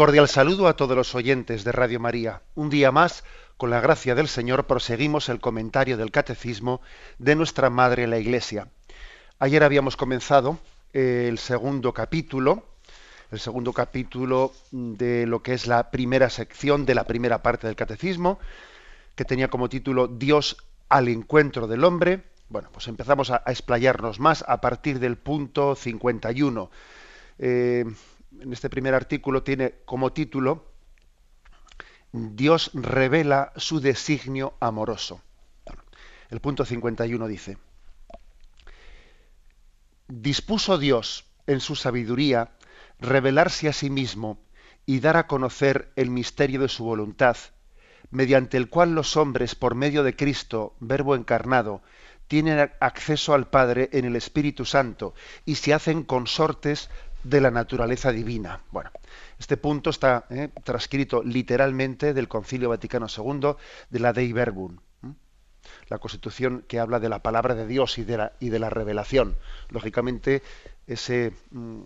Cordial saludo a todos los oyentes de Radio María. Un día más, con la gracia del Señor, proseguimos el comentario del Catecismo de nuestra Madre la Iglesia. Ayer habíamos comenzado eh, el segundo capítulo, el segundo capítulo de lo que es la primera sección de la primera parte del Catecismo, que tenía como título Dios al encuentro del hombre. Bueno, pues empezamos a, explayarnos más a partir del punto 51. Eh, en este primer artículo tiene como título Dios revela su designio amoroso. El punto 51 dice, dispuso Dios en su sabiduría revelarse a sí mismo y dar a conocer el misterio de su voluntad, mediante el cual los hombres, por medio de Cristo, Verbo encarnado, tienen acceso al Padre en el Espíritu Santo y se hacen consortes de la naturaleza divina. Bueno, este punto está eh, transcrito literalmente del Concilio Vaticano II de la Dei Verbum, la constitución que habla de la palabra de Dios y de la, revelación. Lógicamente, mm,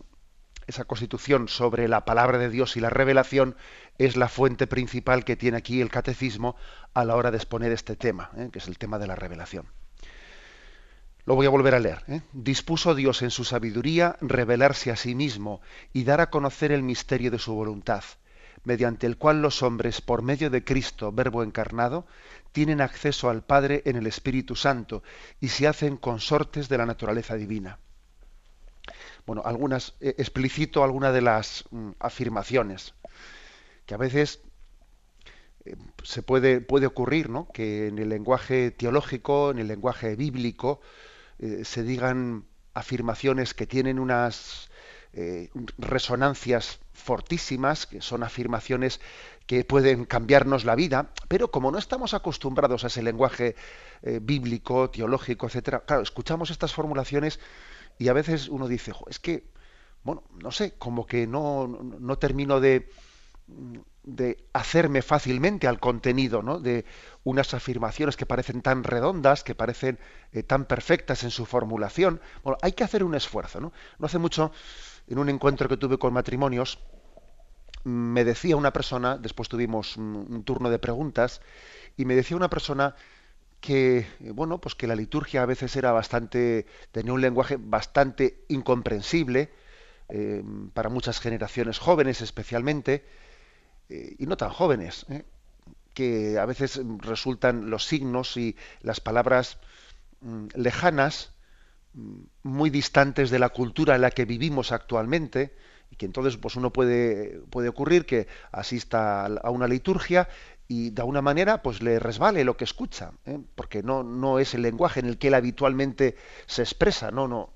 esa constitución sobre la palabra de Dios y la revelación es la fuente principal que tiene aquí el catecismo a la hora de exponer este tema, eh, que es el tema de la revelación. Lo voy a volver a leer. ¿eh? Dispuso Dios en su sabiduría revelarse a sí mismo y dar a conocer el misterio de su voluntad, mediante el cual los hombres, por medio de Cristo, Verbo encarnado, tienen acceso al Padre en el Espíritu Santo y se hacen consortes de la naturaleza divina. Bueno, algunas, eh, explicito algunas de las mm, afirmaciones que a veces eh, se puede, puede ocurrir, ¿no? Que en el lenguaje teológico, en el lenguaje bíblico, eh, se digan afirmaciones que tienen unas eh, resonancias fortísimas, que son afirmaciones que pueden cambiarnos la vida, pero como no estamos acostumbrados a ese lenguaje eh, bíblico, teológico, etcétera, claro, escuchamos estas formulaciones y a veces uno dice, es que, bueno, no sé, como que no, no termino de, de hacerme fácilmente al contenido ¿no? de unas afirmaciones que parecen tan redondas, que parecen eh, tan perfectas en su formulación. Bueno, hay que hacer un esfuerzo. ¿no? no hace mucho, en un encuentro que tuve con matrimonios, me decía una persona, después tuvimos un, turno de preguntas, y me decía una persona que bueno pues que la liturgia a veces era bastante tenía un lenguaje bastante incomprensible eh, para muchas generaciones jóvenes especialmente eh, y no tan jóvenes, ¿eh? que a veces resultan los signos y las palabras mm, lejanas, mm, muy distantes de la cultura en la que vivimos actualmente, y que entonces pues uno puede, puede ocurrir que asista a una liturgia y de alguna manera pues le resbale lo que escucha, ¿eh? porque no, no es el lenguaje en el que él habitualmente se expresa, no, no,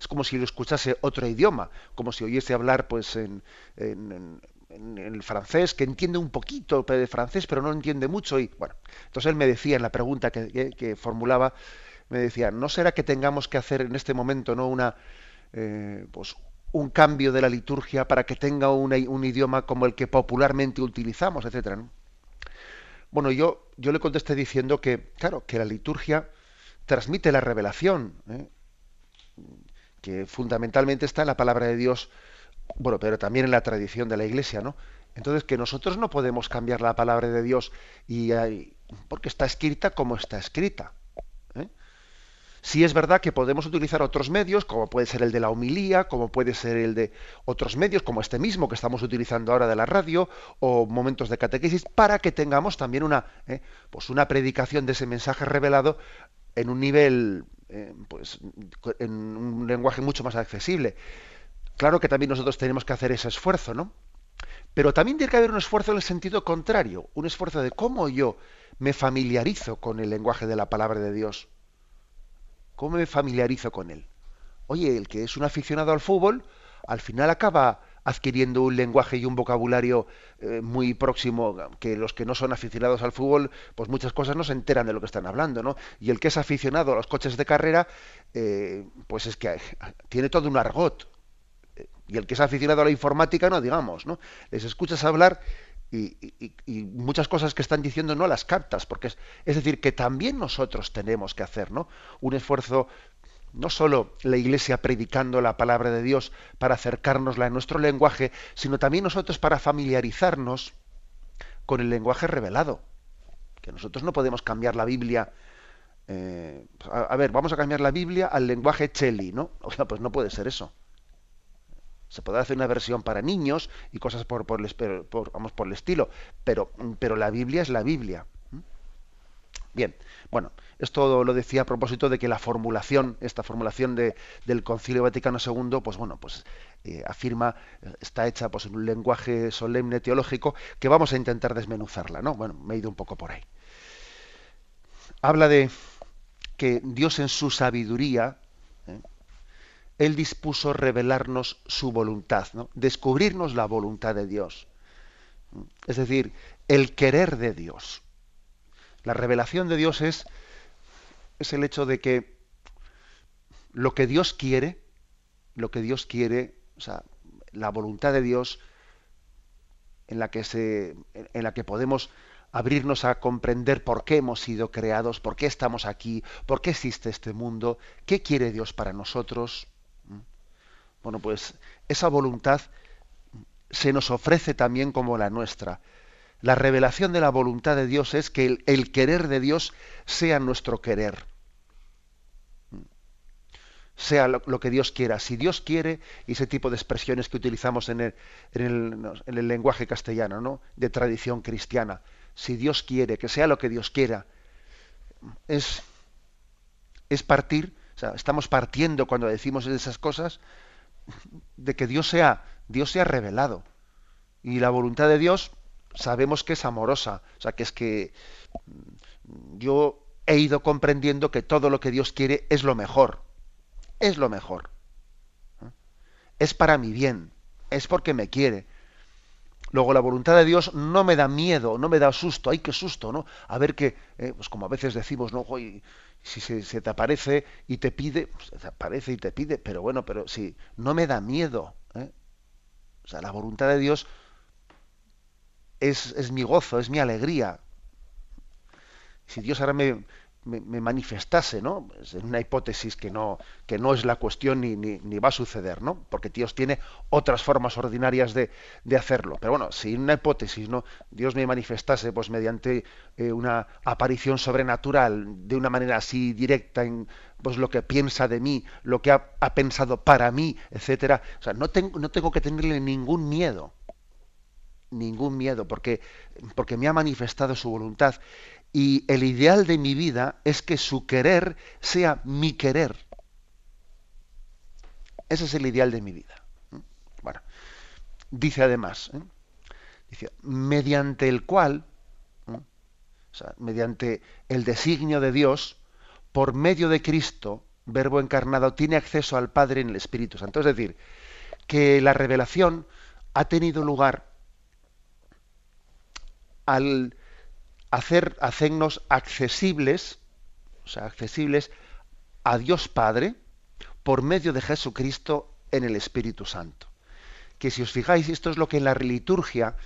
es como si lo escuchase otro idioma, como si oyese hablar pues en, en, el francés, que entiende un poquito de francés, pero no entiende mucho. Y bueno, entonces él me decía en la pregunta que, formulaba, me decía, ¿no será que tengamos que hacer en este momento no una eh, pues un cambio de la liturgia para que tenga un idioma como el que popularmente utilizamos, etcétera? Bueno, yo, yo le contesté diciendo que, claro, que la liturgia transmite la revelación, ¿eh? que fundamentalmente está en la palabra de Dios bueno, pero también en la tradición de la Iglesia, ¿no? Entonces que nosotros no podemos cambiar la palabra de Dios y porque está escrita como está escrita. ¿eh? Sí es verdad que podemos utilizar otros medios, como puede ser el de la homilía, como puede ser el de otros medios, como este mismo que estamos utilizando ahora de la radio, o momentos de catequesis, para que tengamos también una, ¿eh? pues una predicación de ese mensaje revelado en un nivel, eh, pues, en un lenguaje mucho más accesible. Claro que también nosotros tenemos que hacer ese esfuerzo, ¿no? Pero también tiene que haber un esfuerzo en el sentido contrario, un esfuerzo de cómo yo me familiarizo con el lenguaje de la palabra de Dios. ¿Cómo me familiarizo con él? Oye, el que es un aficionado al fútbol, al final acaba adquiriendo un lenguaje y un vocabulario eh, muy próximo, que los que no son aficionados al fútbol, pues muchas cosas no se enteran de lo que están hablando, ¿no? Y el que es aficionado a los coches de carrera, eh, pues es que tiene todo un argot. Y el que es aficionado a la informática, no digamos, ¿no? Les escuchas hablar y, muchas cosas que están diciendo no las captas, porque es, es decir, que también nosotros tenemos que hacer, ¿no? Un esfuerzo no solo la Iglesia predicando la palabra de Dios para acercárnosla en nuestro lenguaje, sino también nosotros para familiarizarnos con el lenguaje revelado. Que nosotros no podemos cambiar la Biblia. Eh, a, ver, vamos a cambiar la Biblia al lenguaje Cheli, ¿no? O sea, pues no puede ser eso. Se puede hacer una versión para niños y cosas por, por, vamos, por el estilo, pero, pero la Biblia es la Biblia. Bien, bueno, esto lo decía a propósito de que la formulación, esta formulación de, del Concilio Vaticano II, pues bueno, pues eh, afirma, está hecha pues, en un lenguaje solemne teológico que vamos a intentar desmenuzarla, ¿no? Bueno, me he ido un poco por ahí. Habla de que Dios en su sabiduría, ¿eh? Él dispuso revelarnos su voluntad, ¿no? descubrirnos la voluntad de Dios. Es decir, el querer de Dios. La revelación de Dios es, es el hecho de que lo que Dios quiere, lo que Dios quiere, o sea, la voluntad de Dios en la que se en la que podemos abrirnos a comprender por qué hemos sido creados, por qué estamos aquí, por qué existe este mundo, qué quiere Dios para nosotros. Bueno, pues esa voluntad se nos ofrece también como la nuestra. La revelación de la voluntad de Dios es que el, querer de Dios sea nuestro querer. Sea lo, que Dios quiera. Si Dios quiere, y ese tipo de expresiones que utilizamos en el, en el, lenguaje castellano, ¿no? de tradición cristiana. Si Dios quiere, que sea lo que Dios quiera. Es, es partir, o sea, estamos partiendo cuando decimos esas cosas, de que Dios sea, Dios sea revelado. Y la voluntad de Dios sabemos que es amorosa. O sea, que es que mm, yo he ido comprendiendo que todo lo que Dios quiere es lo mejor. Es lo mejor. ¿Eh? Es para mi bien. Es porque me quiere. Luego la voluntad de Dios no me da miedo, no me da susto. Ay, qué susto, ¿no? A ver que, eh, pues como a veces decimos, no, si se, te aparece y te pide, pues te aparece y te pide, pero bueno, pero si no me da miedo. ¿eh? O sea, la voluntad de Dios es, mi gozo, es mi alegría. Si Dios ahora me, me, manifestase, ¿no? Es una hipótesis que no, que no es la cuestión ni, ni, va a suceder, ¿no? Porque Dios tiene otras formas ordinarias de, de, hacerlo. Pero bueno, si una hipótesis, ¿no? Dios me manifestase, pues mediante eh, una aparición sobrenatural, de una manera así directa, en pues lo que piensa de mí, lo que ha, ha pensado para mí, etcétera. O sea, no tengo, no tengo que tenerle ningún miedo ningún miedo, porque, porque me ha manifestado su voluntad. Y el ideal de mi vida es que su querer sea mi querer. Ese es el ideal de mi vida. Bueno, dice además, ¿eh? dice, mediante el cual, mediante el designio de Dios, por medio de Cristo, verbo encarnado, tiene acceso al Padre en el Espíritu Santo. Es decir, que la revelación ha tenido lugar al hacer, hacernos accesibles, o sea, accesibles a Dios Padre por medio de Jesucristo en el Espíritu Santo. Que si os fijáis, esto es lo que en la liturgia,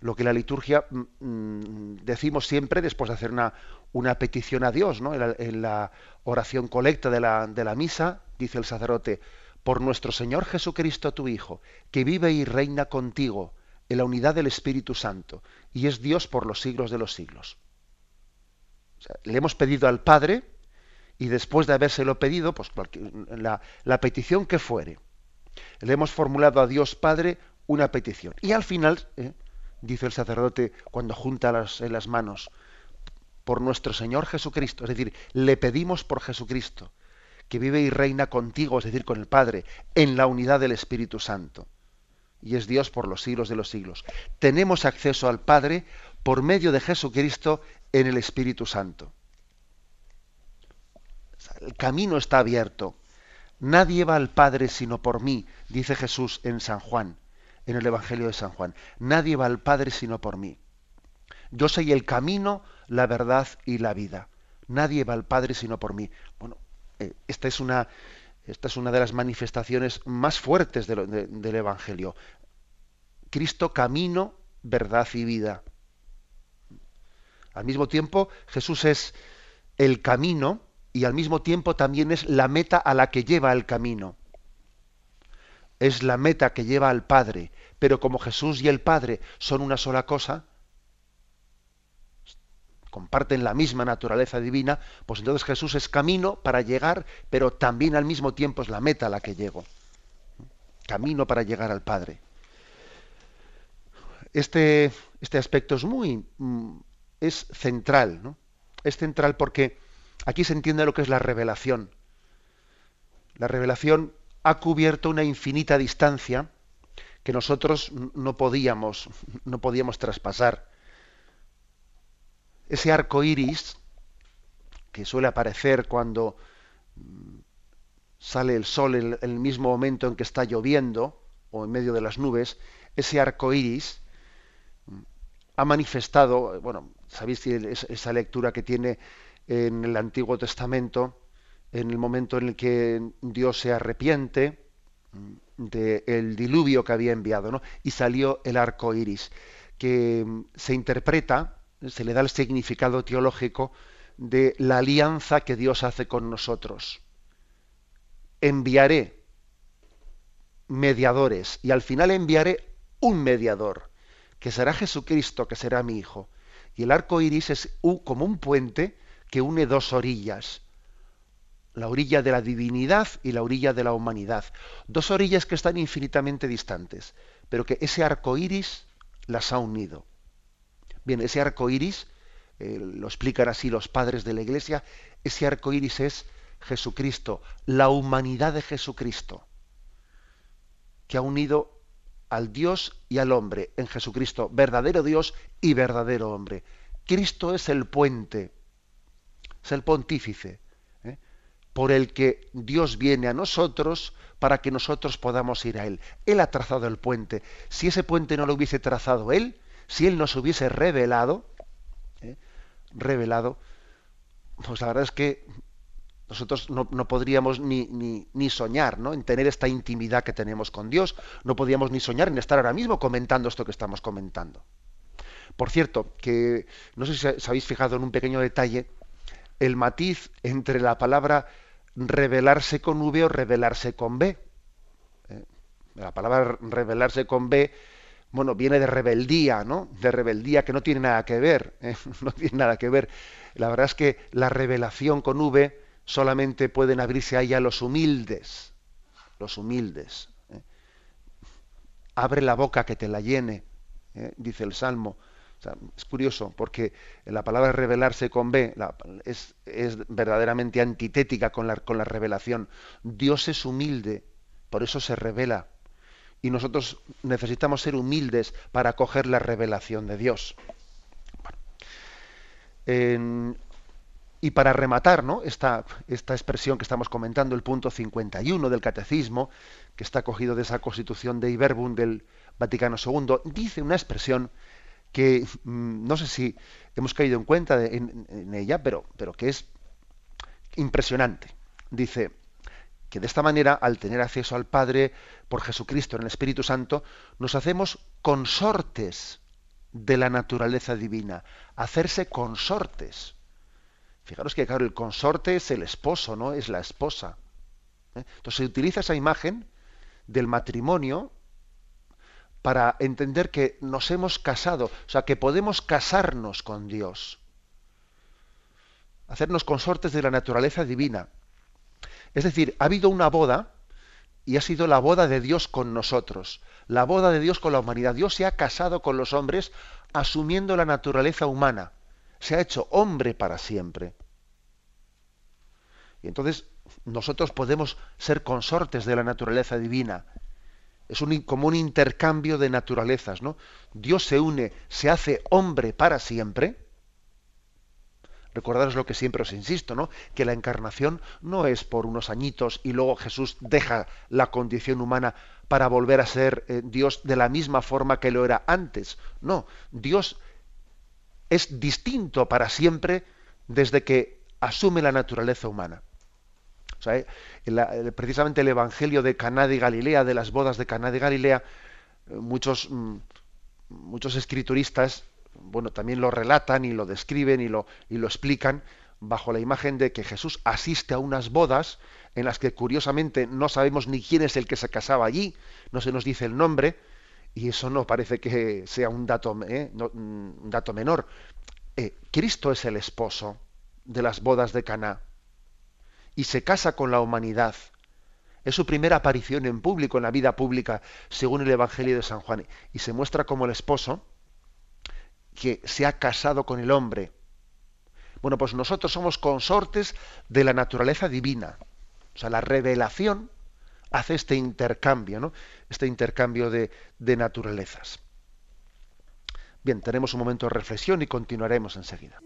lo que en la liturgia mm, mm, decimos siempre después de hacer una, una petición a Dios, ¿no? En la, oración colecta de la, de la misa, dice el sacerdote, por nuestro Señor Jesucristo, tu Hijo, que vive y reina contigo en la unidad del Espíritu Santo y es Dios por los siglos de los siglos. le hemos pedido al Padre y después de habérselo pedido, pues la, petición que fuere, le hemos formulado a Dios Padre una petición. Y al final, ¿eh? dice el sacerdote cuando junta las, en las manos, por nuestro Señor Jesucristo, es decir, le pedimos por Jesucristo, que vive y reina contigo, es decir, con el Padre, en la unidad del Espíritu Santo y es Dios por los siglos de los siglos. Tenemos acceso al Padre por medio de Jesucristo en el Espíritu Santo. El camino está abierto. Nadie va al Padre sino por mí, dice Jesús en San Juan. en el Evangelio de San Juan. Nadie va al Padre sino por mí. Yo soy el camino, la verdad y la vida. Nadie va al Padre sino por mí. Bueno, eh, esta, es una, esta es una de las manifestaciones más fuertes del Evangelio. Cristo camino, verdad y vida. Al mismo tiempo, Jesús es el camino y al mismo tiempo también es la meta a la que lleva el camino. Es la meta que lleva al Padre. Pero como Jesús y el Padre son una sola cosa, comparten la misma naturaleza divina, pues entonces Jesús es camino para llegar, pero también al mismo tiempo es la meta a la que llego. Camino para llegar al Padre. Este, este aspecto es muy mm, es central, ¿no? Es central porque aquí se entiende lo que es la revelación. La revelación ha cubierto una infinita distancia que nosotros no podíamos, no podíamos traspasar ese arco iris que suele aparecer cuando mm, sale el sol en el mismo momento en que está lloviendo o en medio de las nubes, ese arco iris mm, ha manifestado, bueno, sabéis esa lectura que tiene en el Antiguo Testamento, en el momento en el que Dios se arrepiente mm, del diluvio que había enviado, ¿no? Y salió el arco iris, que se interpreta se le da el significado teológico de la alianza que Dios hace con nosotros. Enviaré mediadores y al final enviaré un mediador, que será Jesucristo, que será mi Hijo. Y el arco iris es como un puente que une dos orillas, la orilla de la divinidad y la orilla de la humanidad. Dos orillas que están infinitamente distantes, pero que ese arco iris las ha unido. Bien, ese arco iris, eh, lo explican así los padres de la iglesia, ese arco iris es Jesucristo, la humanidad de Jesucristo, que ha unido al Dios y al hombre en Jesucristo, verdadero Dios y verdadero hombre. Cristo es el puente, es el pontífice, ¿eh? por el que Dios viene a nosotros para que nosotros podamos ir a Él. Él ha trazado el puente. Si ese puente no lo hubiese trazado Él, si Él nos hubiese revelado, ¿eh? revelado, pues la verdad es que nosotros no, podríamos ni, ni, soñar ¿no? en tener esta intimidad que tenemos con Dios, no podríamos ni soñar en estar ahora mismo comentando esto que estamos comentando. Por cierto, que no sé si os habéis fijado en un pequeño detalle, el matiz entre la palabra revelarse con V o revelarse con B. ¿eh? La palabra revelarse con B bueno, viene de rebeldía, ¿no? De rebeldía que no tiene nada que ver, ¿eh? no tiene nada que ver. La verdad es que la revelación con V solamente pueden abrirse a los humildes, los humildes. ¿eh? Abre la boca que te la llene, ¿eh? dice el Salmo. es curioso porque la palabra revelarse con B es, es, verdaderamente antitética con la, con la revelación. Dios es humilde, por eso se revela y nosotros necesitamos ser humildes para acoger la revelación de Dios. y para rematar ¿no? esta, esta, expresión que estamos comentando, el punto 51 del Catecismo, que está cogido de esa constitución de Iberbum del Vaticano II, dice una expresión que mm, no sé si hemos caído en cuenta en, ella, pero, pero que es impresionante. Dice, que de esta manera, al tener acceso al Padre por Jesucristo en el Espíritu Santo, nos hacemos consortes de la naturaleza divina, hacerse consortes. Fijaros que, claro, el consorte es el esposo, ¿no? Es la esposa. ¿eh? Entonces se utiliza esa imagen del matrimonio para entender que nos hemos casado, o sea, que podemos casarnos con Dios, hacernos consortes de la naturaleza divina. Es decir, ha habido una boda y ha sido la boda de Dios con nosotros, la boda de Dios con la humanidad. Dios se ha casado con los hombres asumiendo la naturaleza humana. Se ha hecho hombre para siempre. Y entonces nosotros podemos ser consortes de la naturaleza divina. Es un, como un intercambio de naturalezas, ¿no? Dios se une, se hace hombre para siempre, Recordaros lo que siempre os insisto, ¿no? Que la encarnación no es por unos añitos y luego Jesús deja la condición humana para volver a ser eh, Dios de la misma forma que lo era antes. No, Dios es distinto para siempre desde que asume la naturaleza humana. O sea, eh, precisamente el Evangelio de Caná de Galilea, de las bodas de Caná de Galilea, eh, muchos, mm, muchos escrituristas bueno, también lo relatan y lo describen y lo, y lo explican bajo la imagen de que Jesús asiste a unas bodas en las que curiosamente no sabemos ni quién es el que se casaba allí, no se nos dice el nombre, y eso no parece que sea un dato, ¿eh? un dato menor. Eh, Cristo es el esposo de las bodas de Caná y se casa con la humanidad. Es su primera aparición en público, en la vida pública, según el Evangelio de San Juan, y se muestra como el esposo que se ha casado con el hombre. Bueno, pues nosotros somos consortes de la naturaleza divina. O sea, la revelación hace este intercambio, ¿no? Este intercambio de, de naturalezas. Bien, tenemos un momento de reflexión y continuaremos enseguida.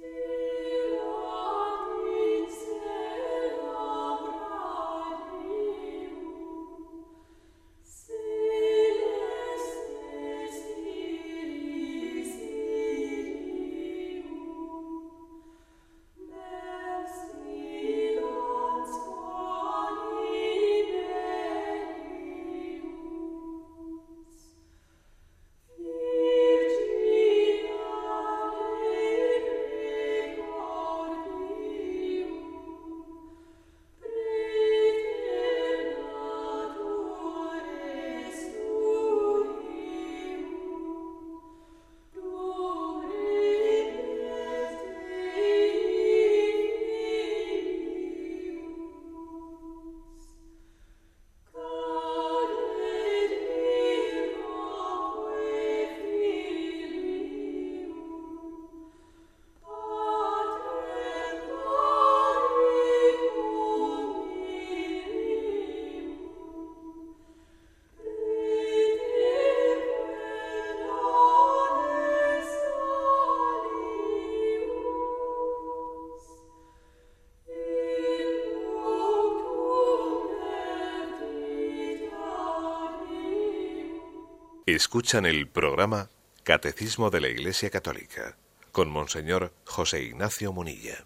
Escuchan el programa Catecismo de la Iglesia Católica con Monseñor José Ignacio Munilla.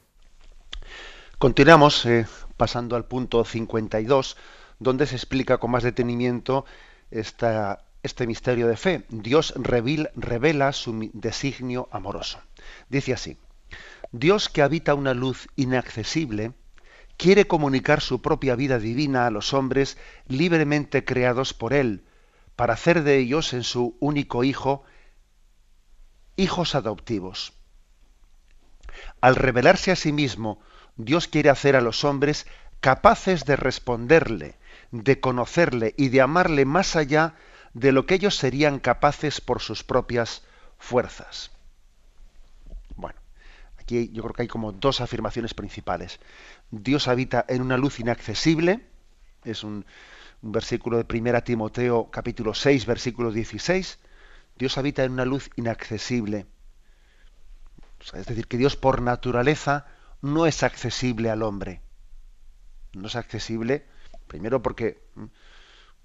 Continuamos eh, pasando al punto 52, donde se explica con más detenimiento esta, este misterio de fe. Dios revela su designio amoroso. Dice así, Dios que habita una luz inaccesible, quiere comunicar su propia vida divina a los hombres libremente creados por Él, para hacer de ellos en su único hijo hijos adoptivos. Al revelarse a sí mismo, Dios quiere hacer a los hombres capaces de responderle, de conocerle y de amarle más allá de lo que ellos serían capaces por sus propias fuerzas. Bueno, aquí yo creo que hay como dos afirmaciones principales. Dios habita en una luz inaccesible, es un, un versículo de 1 Timoteo capítulo 6, versículo 16, Dios habita en una luz inaccesible. es decir, que Dios por naturaleza no es accesible al hombre. No es accesible, primero porque, mm,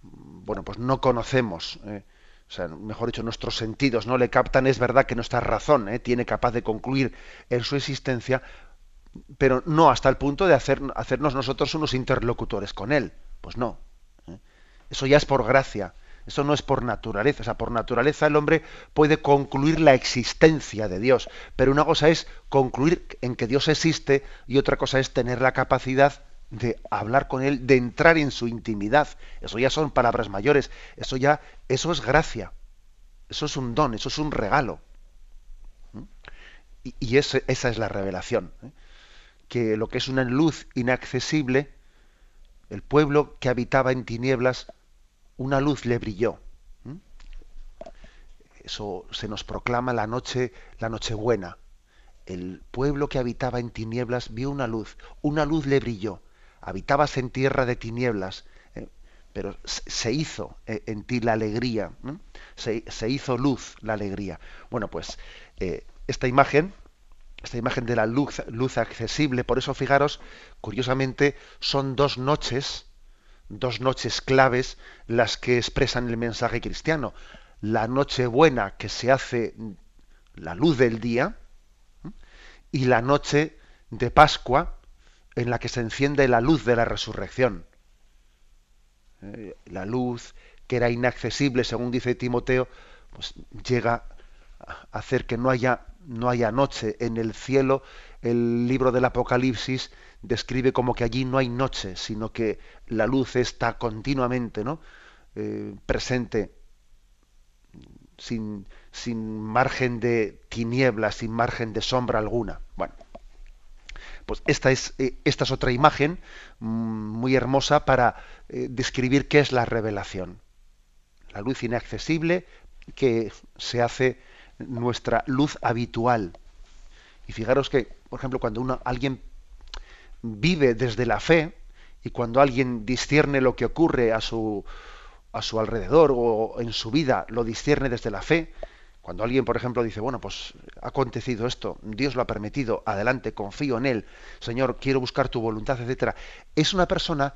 bueno, pues no conocemos, eh, o sea, mejor dicho, nuestros sentidos no le captan, es verdad que nuestra razón eh, tiene capaz de concluir en su existencia, pero no hasta el punto de hacer, hacernos nosotros unos interlocutores con Él. Pues no, eso ya es por gracia. Eso no es por naturaleza. O sea, por naturaleza el hombre puede concluir la existencia de Dios. Pero una cosa es concluir en que Dios existe y otra cosa es tener la capacidad de hablar con Él, de entrar en su intimidad. Eso ya son palabras mayores. Eso ya, eso es gracia. Eso es un don, eso es un regalo. ¿Mm? Y, esa es la revelación. ¿eh? Que lo que es una luz inaccesible, el pueblo que habitaba en tinieblas, una luz le brilló. Eso se nos proclama la noche, la buena. El pueblo que habitaba en tinieblas vio una luz, una luz le brilló. Habitabas en tierra de tinieblas, ¿eh? pero se hizo eh, en ti la alegría, se, hizo luz la alegría. Bueno, pues eh, esta imagen esta imagen de la luz, luz accesible. Por eso, fijaros, curiosamente, son dos noches, dos noches claves las que expresan el mensaje cristiano. La noche buena que se hace la luz del día y la noche de Pascua en la que se enciende la luz de la resurrección. Eh, la luz que era inaccesible, según dice Timoteo, pues llega a hacer que no haya, no haya noche en el cielo. El libro del Apocalipsis describe como que allí no hay noche, sino que la luz está continuamente ¿no? Eh, presente, sin, sin margen de tinieblas, sin margen de sombra alguna. Bueno, pues esta es, eh, esta es otra imagen mm, muy hermosa para eh, describir qué es la revelación. La luz inaccesible que se hace nuestra luz habitual. Y fijaros que, por ejemplo, cuando uno, alguien vive desde la fe y cuando alguien discierne lo que ocurre a su, a su alrededor o en su vida, lo discierne desde la fe, cuando alguien, por ejemplo, dice, bueno, pues ha acontecido esto, Dios lo ha permitido, adelante, confío en Él, Señor, quiero buscar tu voluntad, etcétera, es una persona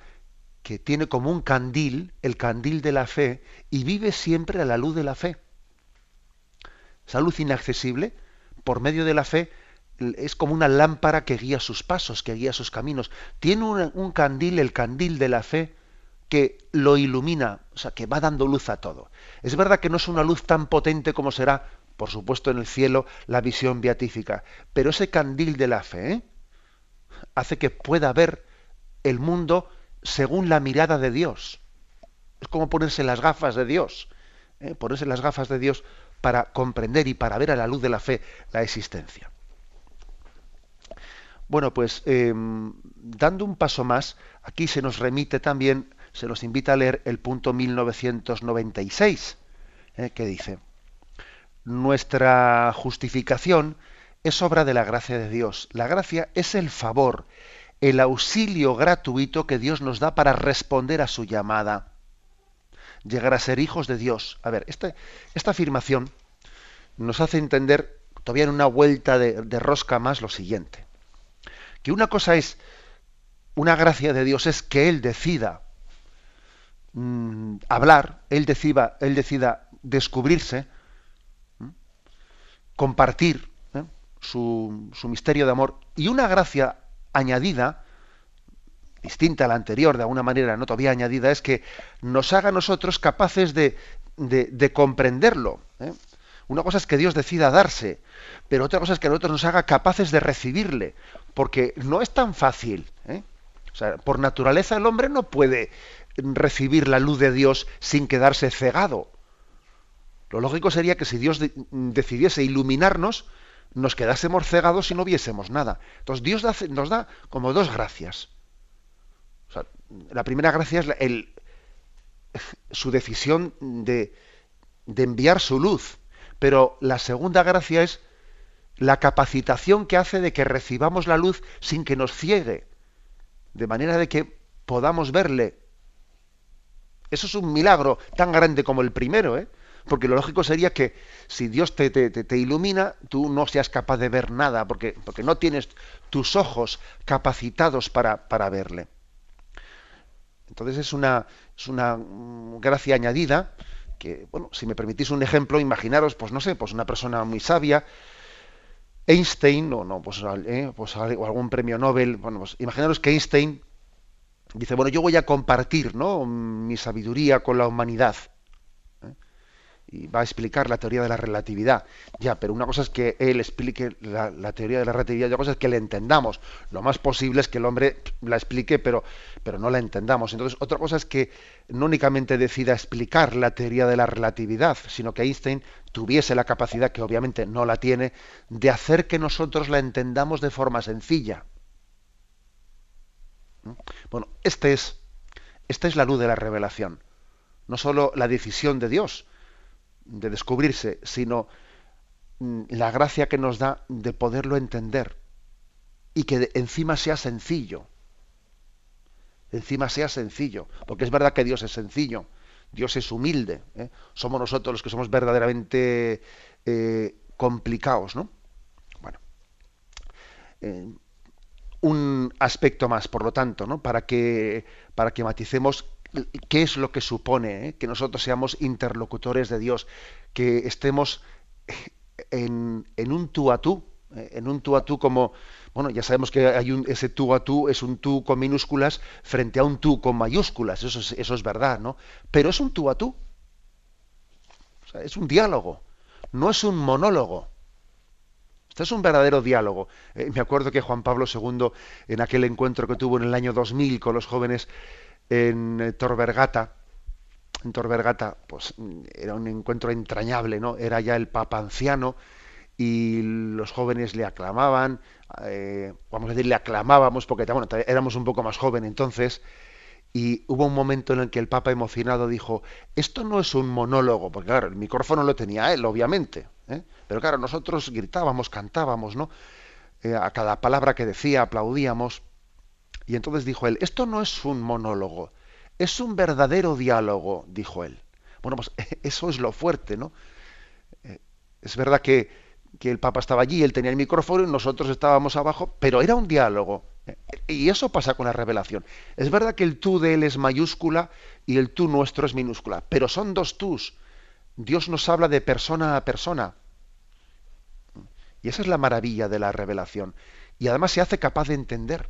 que tiene como un candil, el candil de la fe, y vive siempre a la luz de la fe. Esa luz inaccesible, por medio de la fe, es como una lámpara que guía sus pasos, que guía sus caminos. Tiene un, un candil, el candil de la fe, que lo ilumina, o sea, que va dando luz a todo. Es verdad que no es una luz tan potente como será, por supuesto, en el cielo la visión beatífica, pero ese candil de la fe ¿eh? hace que pueda ver el mundo según la mirada de Dios. Es como ponerse las gafas de Dios, ¿eh? ponerse las gafas de Dios para comprender y para ver a la luz de la fe la existencia. Bueno, pues em, dando un paso más, aquí se nos remite también se nos invita a leer el punto 1996, eh, que dice, nuestra justificación es obra de la gracia de Dios. La gracia es el favor, el auxilio gratuito que Dios nos da para responder a su llamada, llegar a ser hijos de Dios. A ver, esta, esta afirmación nos hace entender todavía en una vuelta de, rosca más lo siguiente, que una cosa es, una gracia de Dios es que Él decida Mm, hablar, él decida, él decida descubrirse, compartir ¿eh? su, misterio de amor y una gracia añadida, distinta a la anterior, de alguna manera no todavía añadida, es que nos haga a nosotros capaces de, de, comprenderlo. ¿eh? Una cosa es que Dios decida darse, pero otra cosa es que nosotros nos haga capaces de recibirle, porque no es tan fácil. ¿eh? O sea, por naturaleza el hombre no puede recibir la luz de Dios sin quedarse cegado. Lo lógico sería que si Dios decidiese iluminarnos, nos quedásemos cegados y no viésemos nada. Entonces Dios nos da como dos gracias. La primera gracia es el, su decisión de, de enviar su luz, pero la segunda gracia es la capacitación que hace de que recibamos la luz sin que nos ciegue, de manera de que podamos verle eso es un milagro tan grande como el primero, ¿eh? Porque lo lógico sería que si Dios te, te, ilumina, tú no seas capaz de ver nada, porque, no tienes tus ojos capacitados para verle. Entonces es una, es una mm, gracia añadida que, bueno, si me permitís un ejemplo, imaginaros, pues no sé, pues una persona muy sabia, Einstein, o no, pues, eh, pues o algún premio Nobel, bueno, pues imaginaros que Einstein dice, bueno, yo voy a compartir ¿no? mi sabiduría con la humanidad. Y va a explicar la teoría de la relatividad. Ya, pero una cosa es que él explique la, teoría de la relatividad y otra cosa es que la entendamos. Lo más posible es que el hombre la explique, pero, pero no la entendamos. Entonces, otra cosa es que no únicamente decida explicar la teoría de la relatividad, sino que Einstein tuviese la capacidad, que obviamente no la tiene, de hacer que nosotros la entendamos de forma sencilla. Bueno, este es, esta es la luz de la revelación. No solo la decisión de Dios de descubrirse, sino mm, la gracia que nos da de poderlo entender y que encima sea sencillo. Encima sea sencillo, porque es verdad que Dios es sencillo, Dios es humilde. ¿eh? Somos nosotros los que somos verdaderamente eh, complicados, ¿no? Bueno, eh, un aspecto más, por lo tanto, ¿no? para, que, para que maticemos qué es lo que supone ¿eh? que nosotros seamos interlocutores de Dios, que estemos en, en un tú a tú, ¿eh? en un tú a tú como, bueno, ya sabemos que hay un, ese tú a tú es un tú con minúsculas frente a un tú con mayúsculas, eso es, verdad, ¿no? Pero es un tú a tú, es un diálogo, no es un monólogo. Este es un verdadero diálogo. Eh, me acuerdo que Juan Pablo II, en aquel encuentro que tuvo en el año 2000 con los jóvenes en eh, Torbergata, en Torbergata, pues era un encuentro entrañable, ¿no? Era ya el Papa anciano y los jóvenes le aclamaban, eh, vamos a decir, le aclamábamos porque bueno, éramos un poco más jóvenes entonces, y hubo un momento en el que el Papa emocionado dijo, esto no es un monólogo, porque claro, el micrófono lo tenía él, obviamente, ¿eh? pero claro, nosotros gritábamos, cantábamos, ¿no? Eh, a cada palabra que decía aplaudíamos, y entonces dijo él, esto no es un monólogo, es un verdadero diálogo, dijo él. Bueno, pues eso es lo fuerte, ¿no? Eh, es verdad que, el Papa estaba allí, él tenía el micrófono y nosotros estábamos abajo, pero era un diálogo. Y eso pasa con la revelación. Es verdad que el tú de él es mayúscula y el tú nuestro es minúscula, pero son dos tús. Dios nos habla de persona a persona. Y esa es la maravilla de la revelación. Y además se hace capaz de entender.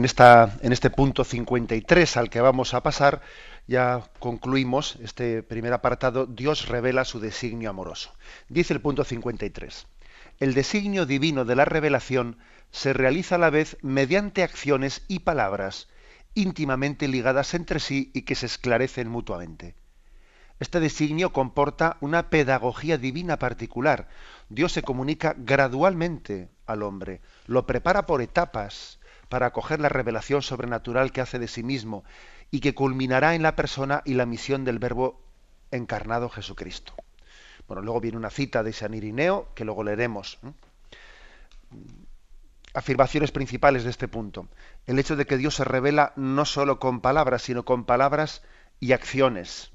En, esta, en este punto 53 al que vamos a pasar, ya concluimos este primer apartado, Dios revela su designio amoroso. Dice el punto 53. El designio divino de la revelación se realiza a la vez mediante acciones y palabras íntimamente ligadas entre sí y que se esclarecen mutuamente. Este designio comporta una pedagogía divina particular. Dios se comunica gradualmente al hombre, lo prepara por etapas, para acoger la revelación sobrenatural que hace de sí mismo y que culminará en la persona y la misión del Verbo encarnado Jesucristo. Bueno, luego viene una cita de San Irineo que luego leeremos. Afirmaciones principales de este punto. El hecho de que Dios se revela no solo con palabras, sino con palabras y acciones.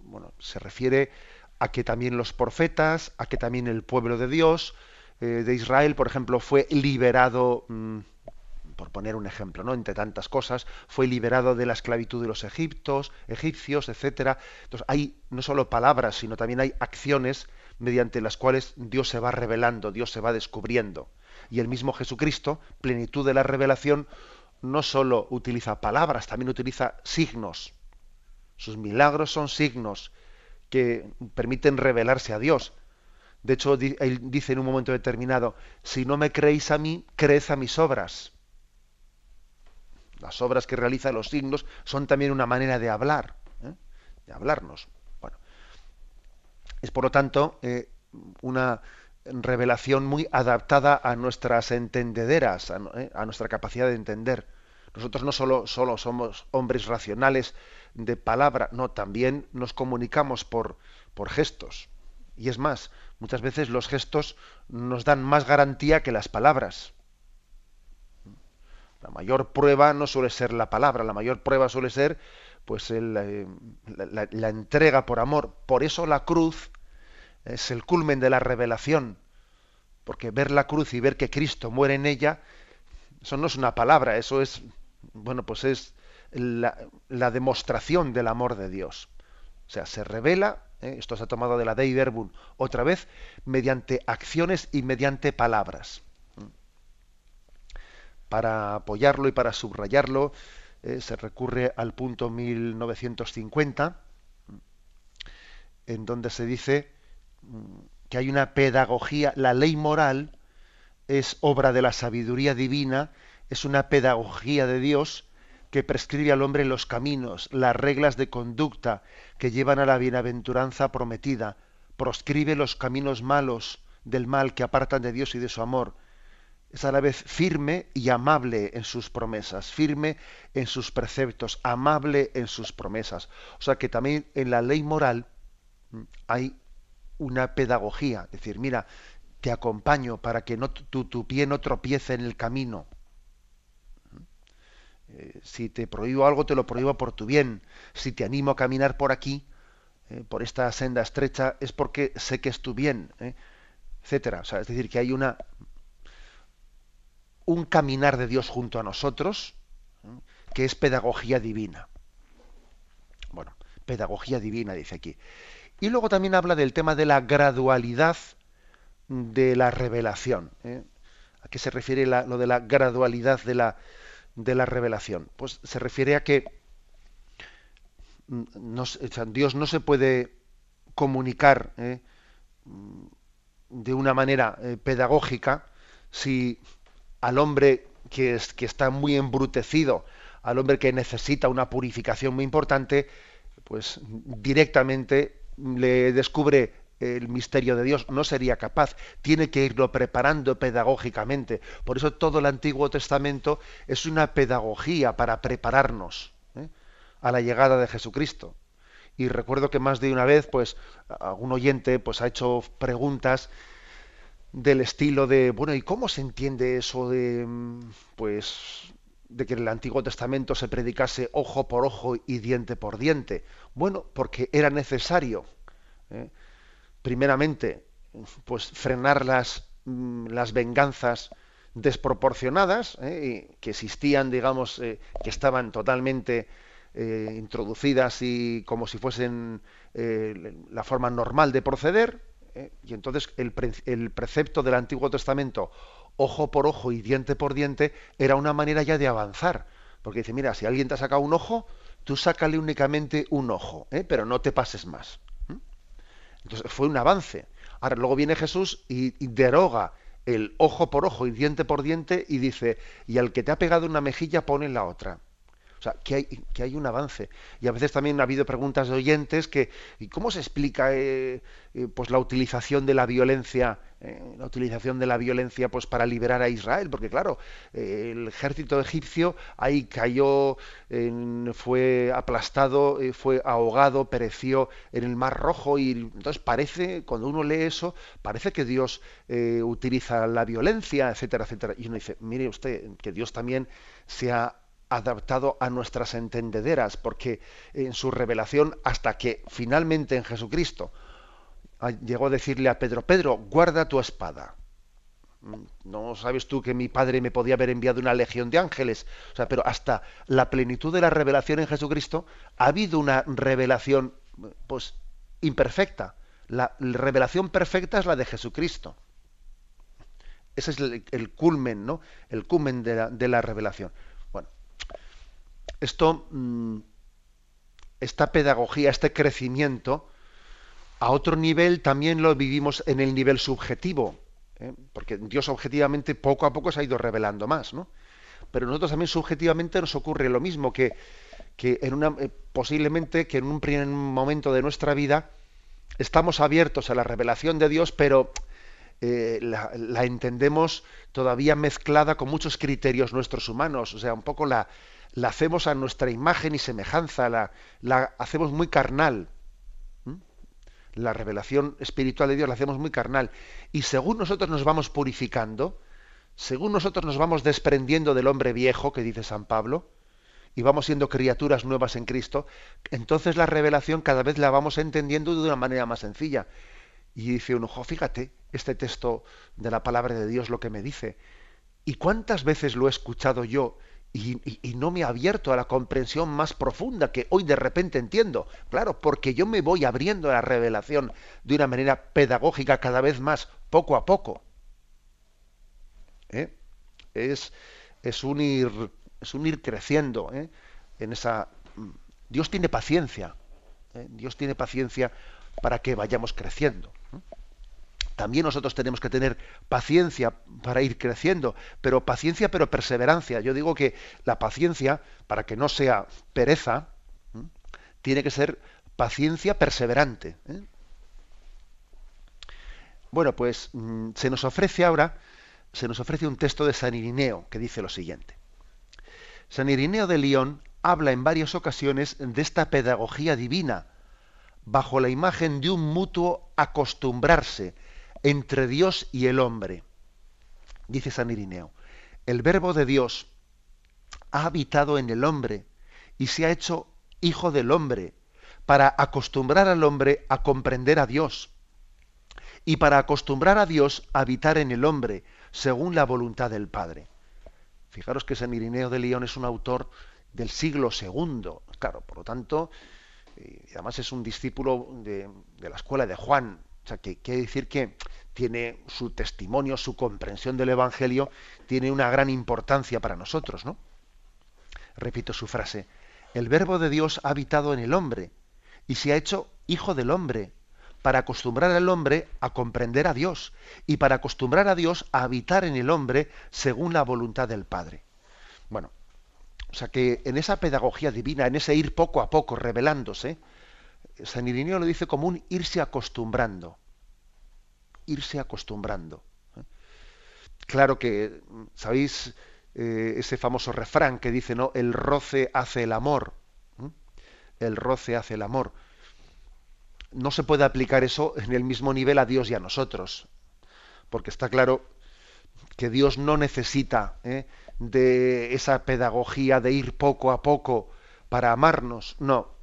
Bueno, se refiere a que también los profetas, a que también el pueblo de Dios, eh, de Israel, por ejemplo, fue liberado, mm, por poner un ejemplo, ¿no? entre tantas cosas, fue liberado de la esclavitud de los egiptos, egipcios, etcétera. Entonces hay no solo palabras, sino también hay acciones mediante las cuales Dios se va revelando, Dios se va descubriendo. Y el mismo Jesucristo, plenitud de la revelación, no solo utiliza palabras, también utiliza signos. Sus milagros son signos que permiten revelarse a Dios. De hecho, él dice en un momento determinado, si no me creéis a mí, creed a mis obras. Las obras que realizan los signos son también una manera de hablar, ¿eh? de hablarnos. Bueno, es por lo tanto eh, una revelación muy adaptada a nuestras entendederas, ¿eh? a, nuestra capacidad de entender. Nosotros no solo, solo somos hombres racionales de palabra, no, también nos comunicamos por, por gestos. Y es más, muchas veces los gestos nos dan más garantía que las palabras. La mayor prueba no suele ser la palabra, la mayor prueba suele ser pues eh, la, entrega por amor. Por eso la cruz es el culmen de la revelación, porque ver la cruz y ver que Cristo muere en ella Eso no es una palabra, eso es, bueno, pues es la, demostración del amor de Dios. O sea, se revela, ¿eh? esto se ha tomado de la Dei Verbum otra vez, mediante acciones y mediante palabras. Para apoyarlo y para subrayarlo, eh, se recurre al punto 1950, en donde se dice mm, que hay una pedagogía, la ley moral es obra de la sabiduría divina, es una pedagogía de Dios que prescribe al hombre los caminos, las reglas de conducta que llevan a la bienaventuranza prometida, proscribe los caminos malos del mal que apartan de Dios y de su amor. Es a la vez firme y amable en sus promesas, firme en sus preceptos, amable en sus promesas. O sea que también en la ley moral mm, hay una pedagogía, es decir, mira, te acompaño para que no, tu, tu pie no tropiece en el camino eh, si te prohíbo algo, te lo prohíbo por tu bien. Si te animo a caminar por aquí, eh, por esta senda estrecha, es porque sé que es tu bien, eh, etcétera. O sea, es decir, que hay una un caminar de Dios junto a nosotros, que es pedagogía divina. Bueno, pedagogía divina, dice aquí. Y luego también habla del tema de la gradualidad de la revelación. ¿A qué se refiere lo de la gradualidad de la, de la revelación? Pues se refiere a que Dios no se puede comunicar ¿eh? de una manera eh, pedagógica si al hombre que, es, que está muy embrutecido, al hombre que necesita una purificación muy importante, pues directamente le descubre el misterio de Dios, no sería capaz. Tiene que irlo preparando pedagógicamente. Por eso todo el Antiguo Testamento es una pedagogía para prepararnos ¿eh? a la llegada de Jesucristo. Y recuerdo que más de una vez, pues, algún oyente pues, ha hecho preguntas del estilo de, bueno, ¿y cómo se entiende eso de, pues, de que en el Antiguo Testamento se predicase ojo por ojo y diente por diente? Bueno, porque era necesario. ¿eh? Primeramente, pues frenar las, mm, las venganzas desproporcionadas ¿eh? que existían, digamos, eh, que estaban totalmente eh, introducidas y como si fuesen la forma normal de proceder. Y entonces el, el, precepto del Antiguo Testamento, ojo por ojo y diente por diente, era una manera ya de avanzar. Porque dice, mira, si alguien te ha sacado un ojo, tú sácale únicamente un ojo, pero no te pases más. Entonces fue un avance. Ahora luego viene Jesús y, deroga el ojo por ojo y diente por diente y dice, y al que te ha pegado una mejilla pone la otra. O sea, que hay, que hay un avance. Y a veces también ha habido preguntas de oyentes que, ¿y cómo se explica eh, eh, pues la utilización de la violencia, eh, la utilización de la violencia pues para liberar a Israel? Porque claro, el ejército egipcio ahí cayó, fue aplastado, fue ahogado, pereció en el Mar Rojo y entonces parece, cuando uno lee eso, parece que Dios utiliza la violencia, etcétera, etcétera. Y uno dice, mire usted, que Dios también se ha adaptado a nuestras entendederas, porque en su revelación, hasta que finalmente en Jesucristo llegó a decirle a Pedro, Pedro, guarda tu espada. Mm, no sabes tú que mi padre me podía haber enviado una legión de ángeles. O sea, pero hasta la plenitud de la revelación en Jesucristo ha habido una revelación, pues, imperfecta. La revelación perfecta es la de Jesucristo. Ese es el, culmen, ¿no? El culmen de la revelación esto, mm, esta pedagogía, este crecimiento, a otro nivel también lo vivimos en el nivel subjetivo, ¿eh? porque Dios objetivamente poco a poco se ha ido revelando más, ¿no? Pero nosotros también subjetivamente nos ocurre lo mismo, que, que en una, eh, posiblemente que en un primer momento de nuestra vida estamos abiertos a la revelación de Dios, pero eh, la, la, entendemos todavía mezclada con muchos criterios nuestros humanos, o sea, un poco la, la hacemos a nuestra imagen y semejanza, la, hacemos muy carnal. La revelación espiritual de Dios la hacemos muy carnal. Y según nosotros nos vamos purificando, según nosotros nos vamos desprendiendo del hombre viejo, que dice San Pablo, y vamos siendo criaturas nuevas en Cristo, entonces la revelación cada vez la vamos entendiendo de una manera más sencilla. Y dice uno, fíjate, este texto de la palabra de Dios lo que me dice, ¿Y cuántas veces lo he escuchado yo y, no me ha abierto a la comprensión más profunda que hoy de repente entiendo? Claro, porque yo me voy abriendo a la revelación de una manera pedagógica cada vez más, poco a poco. ¿Eh? Es, es, un ir, es un ir creciendo ¿eh? en esa... Dios tiene paciencia. ¿eh? Dios tiene paciencia para que vayamos creciendo. También nosotros tenemos que tener paciencia para ir creciendo, pero paciencia pero perseverancia. Yo digo que la paciencia, para que no sea pereza, tiene que ser paciencia perseverante. ¿eh? Bueno, pues mm, se nos ofrece ahora, se nos ofrece un texto de San Irineo que dice lo siguiente. San Irineo de León habla en varias ocasiones de esta pedagogía divina, bajo la imagen de un mutuo acostumbrarse entre Dios y el hombre. Dice San Irineo, el verbo de Dios ha habitado en el hombre y se ha hecho hijo del hombre para acostumbrar al hombre a comprender a Dios y para acostumbrar a Dios a habitar en el hombre según la voluntad del Padre. Fijaros que San Irineo de León es un autor del siglo II, claro, por lo tanto, y además es un discípulo de, la escuela de Juan, o sea, que quiere decir que tiene su testimonio, su comprensión del Evangelio, tiene una gran importancia para nosotros, ¿no? Repito su frase, el verbo de Dios ha habitado en el hombre y se ha hecho hijo del hombre, para acostumbrar al hombre a comprender a Dios y para acostumbrar a Dios a habitar en el hombre según la voluntad del Padre. Bueno, o sea que en esa pedagogía divina, en ese ir poco a poco revelándose, San Irineo lo dice como un irse acostumbrando. Irse acostumbrando. ¿eh? Claro que, ¿sabéis eh, ese famoso refrán que dice, ¿no? El roce hace el amor. ¿eh? El roce hace el amor. No se puede aplicar eso en el mismo nivel a Dios y a nosotros. Porque está claro que Dios no necesita de esa pedagogía de ir poco a poco para amarnos. No,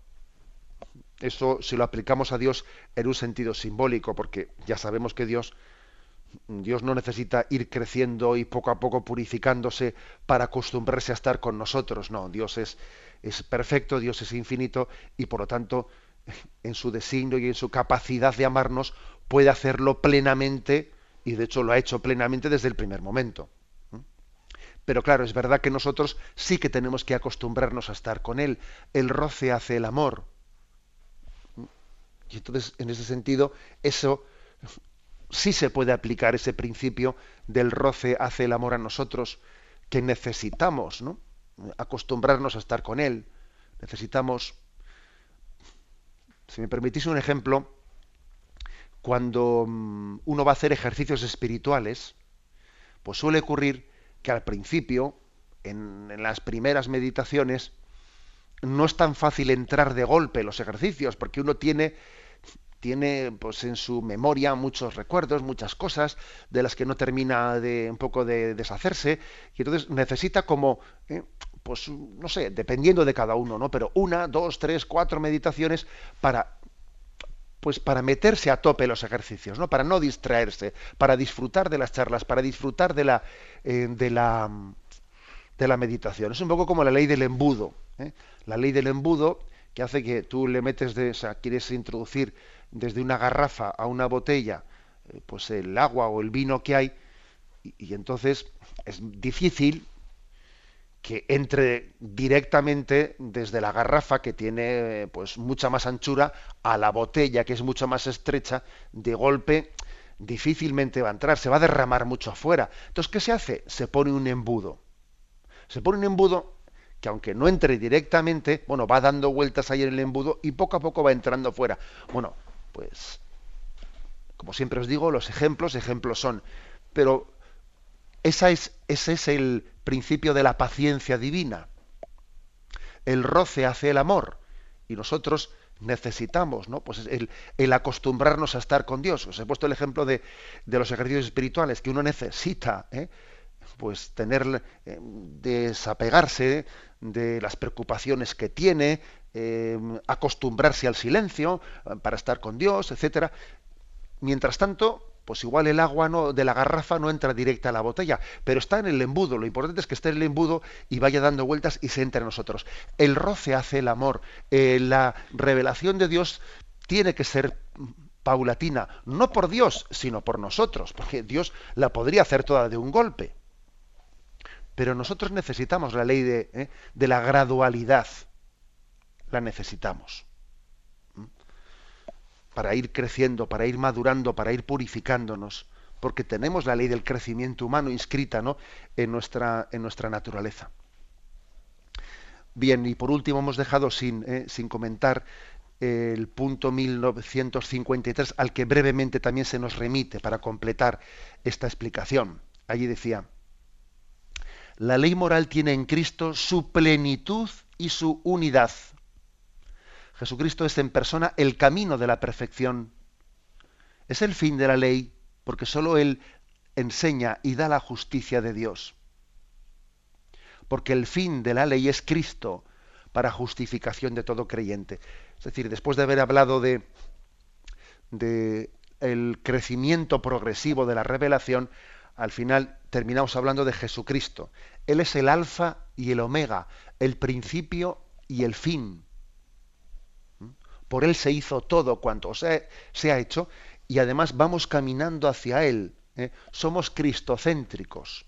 eso si lo aplicamos a Dios en un sentido simbólico, porque ya sabemos que Dios, Dios no necesita ir creciendo y poco a poco purificándose para acostumbrarse a estar con nosotros. No, Dios es, es perfecto, Dios es infinito y por lo tanto en su designio y en su capacidad de amarnos puede hacerlo plenamente y de hecho lo ha hecho plenamente desde el primer momento. Pero claro, es verdad que nosotros sí que tenemos que acostumbrarnos a estar con Él. El roce hace el amor. Y entonces, en ese sentido, eso sí se puede aplicar ese principio del roce hace el amor a nosotros, que necesitamos, ¿no? Acostumbrarnos a estar con él. Necesitamos, si me permitís un ejemplo, cuando mm, uno va a hacer ejercicios espirituales, pues suele ocurrir que al principio, en, en las primeras meditaciones, no es tan fácil entrar de golpe los ejercicios, porque uno tiene, tiene pues, en su memoria muchos recuerdos, muchas cosas de las que no termina de un poco de deshacerse, y entonces necesita como, eh, pues no sé, dependiendo de cada uno, ¿no? Pero una, dos, tres, cuatro meditaciones para pues para meterse a tope los ejercicios, ¿no? Para no distraerse, para disfrutar de las charlas, para disfrutar de la, eh, de la, de la meditación. Es un poco como la ley del embudo. ¿Eh? La ley del embudo que hace que tú le metes de, o sea, quieres introducir desde una garrafa a una botella, eh, pues el agua o el vino que hay, y, entonces es difícil que entre directamente desde la garrafa que tiene pues mucha más anchura a la botella que es mucho más estrecha de golpe difícilmente va a entrar se va a derramar mucho afuera. Entonces qué se hace se pone un embudo. Se pone un embudo que aunque no entre directamente, bueno, va dando vueltas ahí en el embudo y poco a poco va entrando fuera. Bueno, pues, como siempre os digo, los ejemplos, ejemplos son. Pero esa es, ese es el principio de la paciencia divina. El roce hace el amor. Y nosotros necesitamos, ¿no? Pues el, acostumbrarnos a estar con Dios. Os he puesto el ejemplo de, de los ejercicios espirituales, que uno necesita, ¿eh? Pues tener, eh, desapegarse de las preocupaciones que tiene, eh, acostumbrarse al silencio eh, para estar con Dios, etcétera. Mientras tanto, pues igual el agua no, de la garrafa no entra directa a la botella, pero está en el embudo. Lo importante es que esté en el embudo y vaya dando vueltas y se entre a nosotros. El roce hace el amor. La revelación de Dios tiene que ser paulatina, no por Dios, sino por nosotros, porque Dios la podría hacer toda de un golpe. Pero nosotros necesitamos la ley de, eh, la gradualidad. La necesitamos para ir creciendo, para ir madurando, para ir purificándonos, porque tenemos la ley del crecimiento humano inscrita ¿no? en, nuestra, en nuestra naturaleza. Bien, y por último hemos dejado sin, eh, sin comentar el punto 1953 al que brevemente también se nos remite para completar esta explicación. Allí decía, la ley moral tiene en Cristo su plenitud y su unidad. Jesucristo es en persona el camino de la perfección. Es el fin de la ley, porque sólo Él enseña y da la justicia de Dios. Porque el fin de la ley es Cristo para justificación de todo creyente. Es decir, después de haber hablado de, de el crecimiento progresivo de la revelación, al final terminamos hablando de Jesucristo. Él es el alfa y el omega, el principio y el fin por Él se hizo todo cuanto se, ha hecho y además vamos caminando hacia Él. ¿eh? Somos cristocéntricos.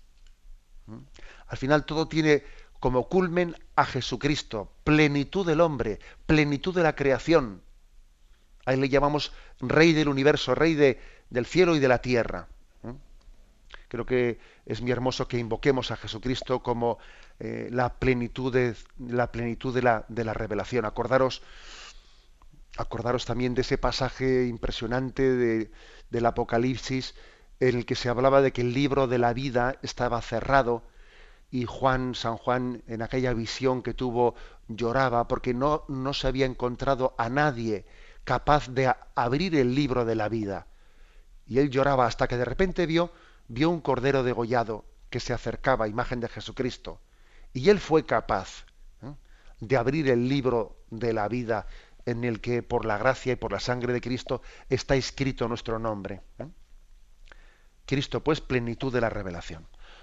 ¿Mm? Al final todo tiene como culmen a Jesucristo, plenitud del hombre, plenitud de la creación. Ahí le llamamos Rey del universo, Rey de, del cielo y de la tierra. Creo que es muy hermoso que invoquemos a Jesucristo como eh, la plenitud, de, la plenitud de, la, de la revelación. Acordaros Acordaros también de ese pasaje impresionante del Apocalipsis en el que se hablaba de que el libro de la vida estaba cerrado y Juan, San Juan, en aquella visión que tuvo, lloraba porque no, no se había encontrado a nadie capaz de abrir el libro de la vida. Y él lloraba hasta que de repente vio, vio un cordero degollado que se acercaba, imagen de Jesucristo. Y él fue capaz ¿eh? de abrir el libro de la vida en el que por la gracia y por la sangre de Cristo está escrito nuestro nombre. ¿eh? Cristo, pues, plenitud de la revelación.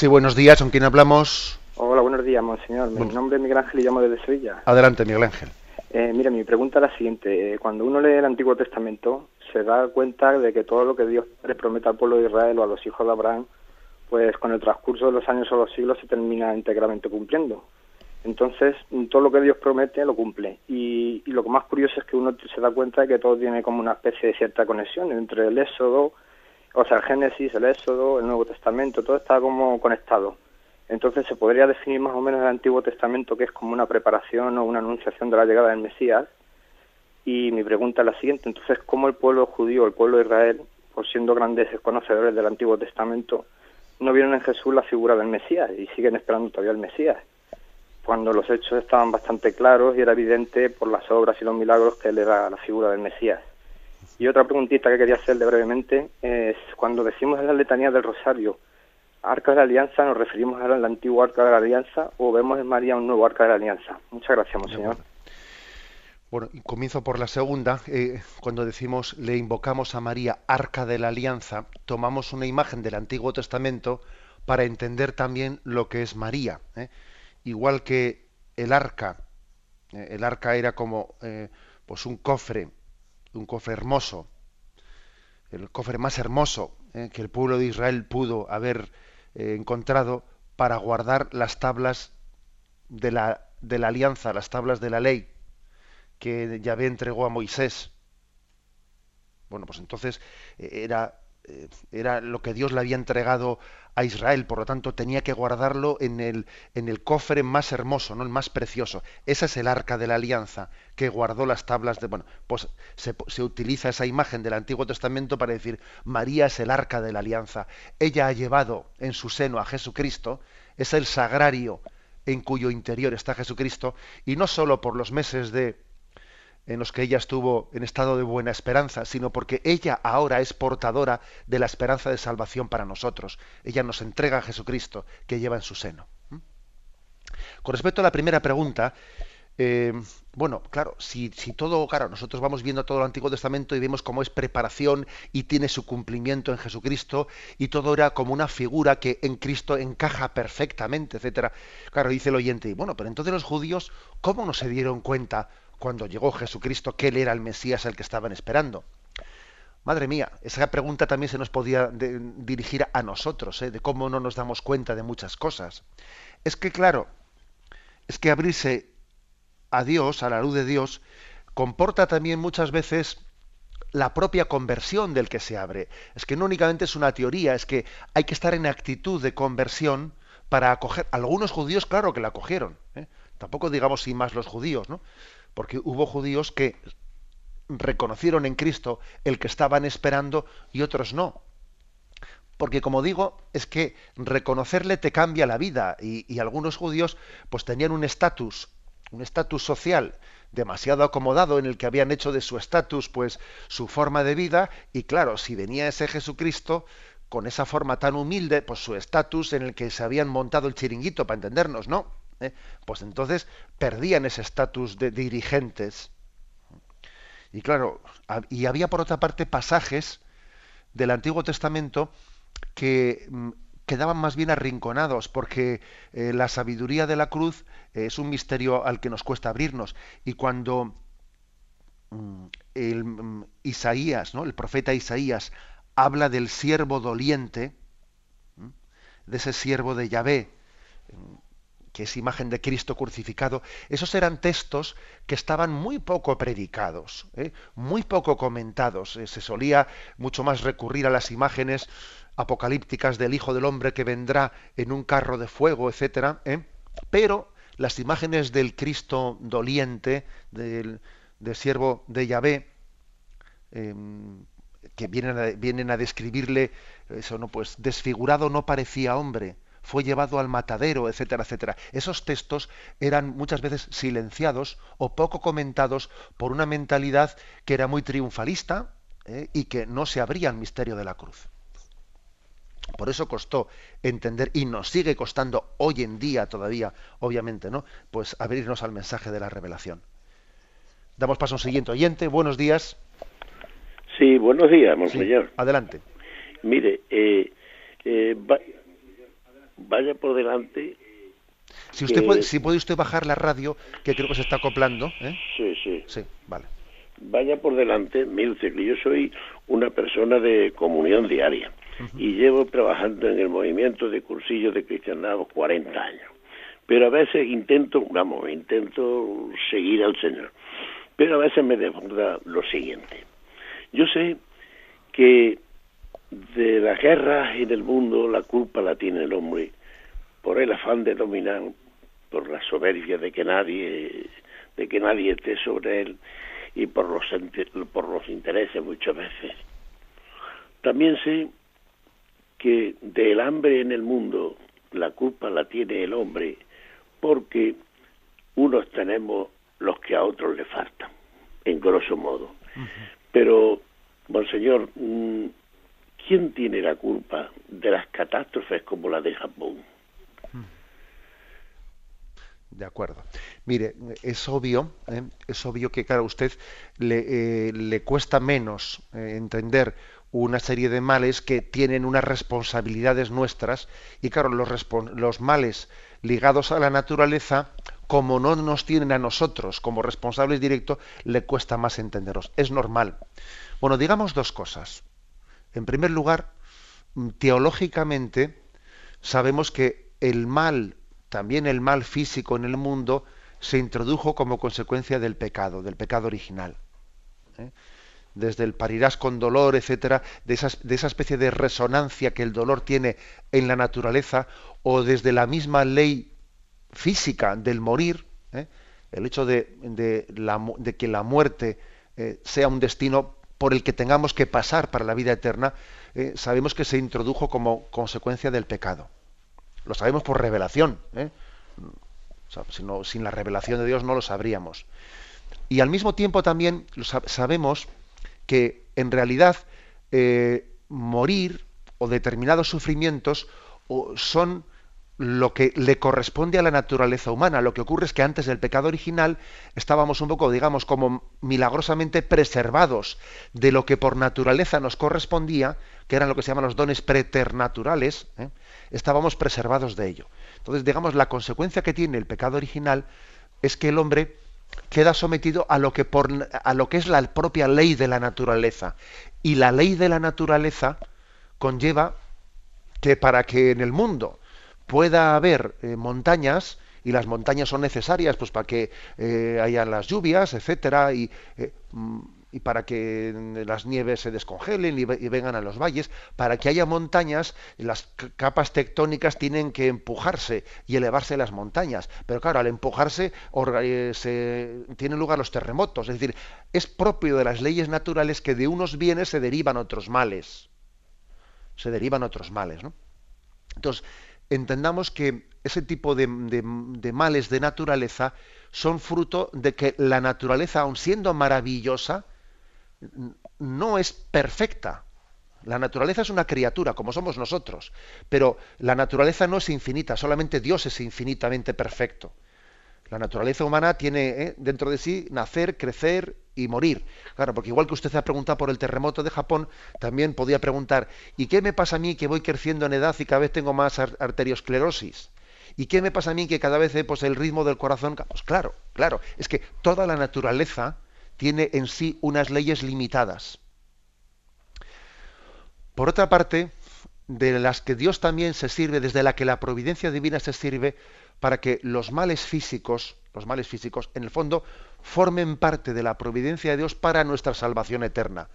Sí, buenos días, ¿con quién hablamos? Hola, buenos días, monseñor. Mi nombre es Miguel Ángel y llamo desde Sevilla. Adelante, Miguel Ángel. Eh, mira, mi pregunta es la siguiente. Eh, cuando uno lee el Antiguo Testamento, se da cuenta de que todo lo que Dios le promete al pueblo de Israel o a los hijos de Abraham, pues con el transcurso de los años o los siglos se termina íntegramente cumpliendo. Entonces, todo lo que Dios promete lo cumple. Y, y, lo más curioso es que uno se da cuenta de que todo tiene como una especie de cierta conexión entre el Éxodo, o sea, el Génesis, el Éxodo, el Nuevo Testamento, todo está como conectado. Entonces se podría definir más o menos el Antiguo Testamento que es como una preparación o una anunciación de la llegada del Mesías. Y mi pregunta es la siguiente, entonces, ¿cómo el pueblo judío, el pueblo de Israel, por siendo grandes conocedores del Antiguo Testamento, no vieron en Jesús la figura del Mesías y siguen esperando todavía el Mesías? Cuando los hechos estaban bastante claros y era evidente por las obras y los milagros que él era la figura del Mesías. Y otra preguntita que quería hacerle brevemente es, cuando decimos en la letanía del Rosario, Arca de la Alianza, ¿nos referimos al antiguo Arca de la Alianza o vemos en María un nuevo Arca de la Alianza? Muchas gracias, Monseñor. Bueno, comienzo por la segunda. Eh, cuando decimos le invocamos a María Arca de la Alianza, tomamos una imagen del Antiguo Testamento para entender también lo que es María. ¿eh? Igual que el arca, eh, el arca era como pues un cofre, un cofre hermoso, el cofre más hermoso que el pueblo de Israel pudo haber encontrado para guardar las tablas de la, de la alianza, las tablas de la ley que Yahvé entregó a Moisés. Bueno, pues entonces eh, era, eh, era lo que Dios le había entregado a Israel, por lo tanto tenía que guardarlo en el, en el cofre más hermoso, ¿no? el más precioso. Esa es el arca de la alianza que guardó las tablas de... Bueno, pues se, se utiliza esa imagen del Antiguo Testamento para decir, María es el arca de la alianza. Ella ha llevado en su seno a Jesucristo, es el sagrario en cuyo interior está Jesucristo, y no solo por los meses de en los que ella estuvo en estado de buena esperanza, sino porque ella ahora es portadora de la esperanza de salvación para nosotros. Ella nos entrega a Jesucristo que lleva en su seno. ¿Mm? Con respecto a la primera pregunta, eh, bueno, claro, si, si, todo, claro, nosotros vamos viendo todo el Antiguo Testamento y vemos cómo es preparación y tiene su cumplimiento en Jesucristo y todo era como una figura que en Cristo encaja perfectamente, etcétera. Claro, dice el oyente, bueno, pero entonces los judíos, ¿cómo no se dieron cuenta cuando llegó Jesucristo que él era el Mesías el que estaban esperando. Madre mía, esa pregunta también se nos podía dirigir a nosotros, ¿eh? de cómo no nos damos cuenta de muchas cosas. Es que, claro, es que abrirse a Dios, a la luz de Dios, comporta también muchas veces la propia conversión del que se abre. Es que no únicamente es una teoría, es que hay que estar en actitud de conversión para acoger. Algunos judíos, claro que la acogieron. ¿eh? Tampoco digamos sin más los judíos, ¿no? Porque hubo judíos que reconocieron en Cristo el que estaban esperando y otros no. Porque como digo, es que reconocerle te cambia la vida y, algunos judíos pues tenían un estatus, un estatus social demasiado acomodado en el que habían hecho de su estatus pues su forma de vida y claro, si venía ese Jesucristo con esa forma tan humilde, pues su estatus en el que se habían montado el chiringuito para entendernos, ¿no? ¿Eh? pues entonces perdían ese estatus de dirigentes. Y claro, y había por otra parte pasajes del Antiguo Testamento que mm, quedaban más bien arrinconados, porque eh, la sabiduría de la cruz es un misterio al que nos cuesta abrirnos. Y cuando mm, el, mm, Isaías, ¿no? el profeta Isaías, habla del siervo doliente, de ese siervo de Yahvé, que es imagen de Cristo crucificado, esos eran textos que estaban muy poco predicados, ¿eh? muy poco comentados. Eh, se solía mucho más recurrir a las imágenes apocalípticas del Hijo del Hombre que vendrá en un carro de fuego, etcétera. ¿eh? Pero las imágenes del Cristo doliente, del, siervo de Yahvé, em, que vienen a, vienen a describirle eso, no, pues desfigurado no parecía hombre fue llevado al matadero, etcétera, etcétera. Esos textos eran muchas veces silenciados o poco comentados por una mentalidad que era muy triunfalista ¿eh? y que no se abría al misterio de la cruz. Por eso costó entender y nos sigue costando hoy en día todavía, obviamente, ¿no? Pues abrirnos al mensaje de la revelación. Damos paso a un siguiente oyente. Buenos días. Sí, buenos días, monseñor. adelante. Mire, eh, eh, vaya por delante. Si usted puede, si puede usted bajar la radio, que creo que se está acoplando. ¿eh? Sí, sí. Sí, vale. Vaya por delante, mire que yo soy una persona de comunión diaria y llevo trabajando en el movimiento de cursillos de cristianado 40 años. Pero a veces intento, vamos, intento seguir al Señor. Pero a veces me desborda lo siguiente. Yo sé que de la guerra en el mundo la culpa la tiene el hombre por el afán de dominar, por la soberbia de que nadie de que nadie esté sobre él y por los por los intereses muchas veces. También sé que del hambre en el mundo la culpa la tiene el hombre porque unos tenemos los que a otros le faltan, en grosso modo. Pero Monseñor, mm, ¿quién tiene la culpa de las catástrofes como la de Japón? De acuerdo. Mire, es obvio, ¿eh? es obvio que, claro, a usted le, eh, le cuesta menos eh, entender una serie de males que tienen unas responsabilidades nuestras y, claro, los, los males ligados a la naturaleza, como no nos tienen a nosotros como responsables directos, le cuesta más entenderlos. Es normal. Bueno, digamos dos cosas. En primer lugar, teológicamente sabemos que el mal también el mal físico en el mundo se introdujo como consecuencia del pecado, del pecado original. ¿eh? Desde el parirás con dolor, etcétera, de, de, esa especie de resonancia que el dolor tiene en la naturaleza, o desde la misma ley física del morir, ¿eh? el hecho de, que la muerte eh, sea un destino por el que tengamos que pasar para la vida eterna, sabemos que se introdujo como consecuencia del pecado. Lo sabemos por revelación. ¿eh? sin la revelación de Dios no lo sabríamos. Y al mismo tiempo también sabemos que en realidad eh, morir o determinados sufrimientos son lo que le corresponde a la naturaleza humana. Lo que ocurre es que antes del pecado original estábamos un poco, digamos, como milagrosamente preservados de lo que por naturaleza nos correspondía, que eran lo que se llaman los dones preternaturales, ¿eh? estábamos preservados de ello. Entonces, digamos, la consecuencia que tiene el pecado original es que el hombre queda sometido a lo que, por, a lo que es la propia ley de la naturaleza. Y la ley de la naturaleza conlleva que para que en el mundo pueda haber eh, montañas, y las montañas son necesarias pues para que eh, haya las lluvias, etcétera, y, eh, mm, y, para que las nieves se descongelen y, vengan a los valles, para que haya montañas, las capas tectónicas tienen que empujarse y elevarse las montañas. Pero claro, al empujarse se, tienen lugar los terremotos. Es decir, es propio de las leyes naturales que de unos bienes se derivan otros males. Se derivan otros males, ¿no? Entonces, entendamos que ese tipo de, males de naturaleza son fruto de que la naturaleza, aun siendo maravillosa, no es perfecta. La naturaleza es una criatura, como somos nosotros, pero la naturaleza no es infinita, solamente Dios es infinitamente perfecto. La naturaleza humana tiene ¿eh? dentro de sí nacer, crecer y morir. Claro, porque igual que usted ha preguntado por el terremoto de Japón, también podía preguntar, ¿y qué me pasa a mí que voy creciendo en edad y cada vez tengo más arteriosclerosis? ¿Y qué me pasa a mí que cada vez pues, el ritmo del corazón... Pues claro, claro, es que toda la naturaleza tiene en sí unas leyes limitadas. Por otra parte, de las que Dios también se sirve, desde la que la providencia divina se sirve, para que los males físicos, los males físicos, en el fondo, formen parte de la providencia de Dios para nuestra salvación eterna.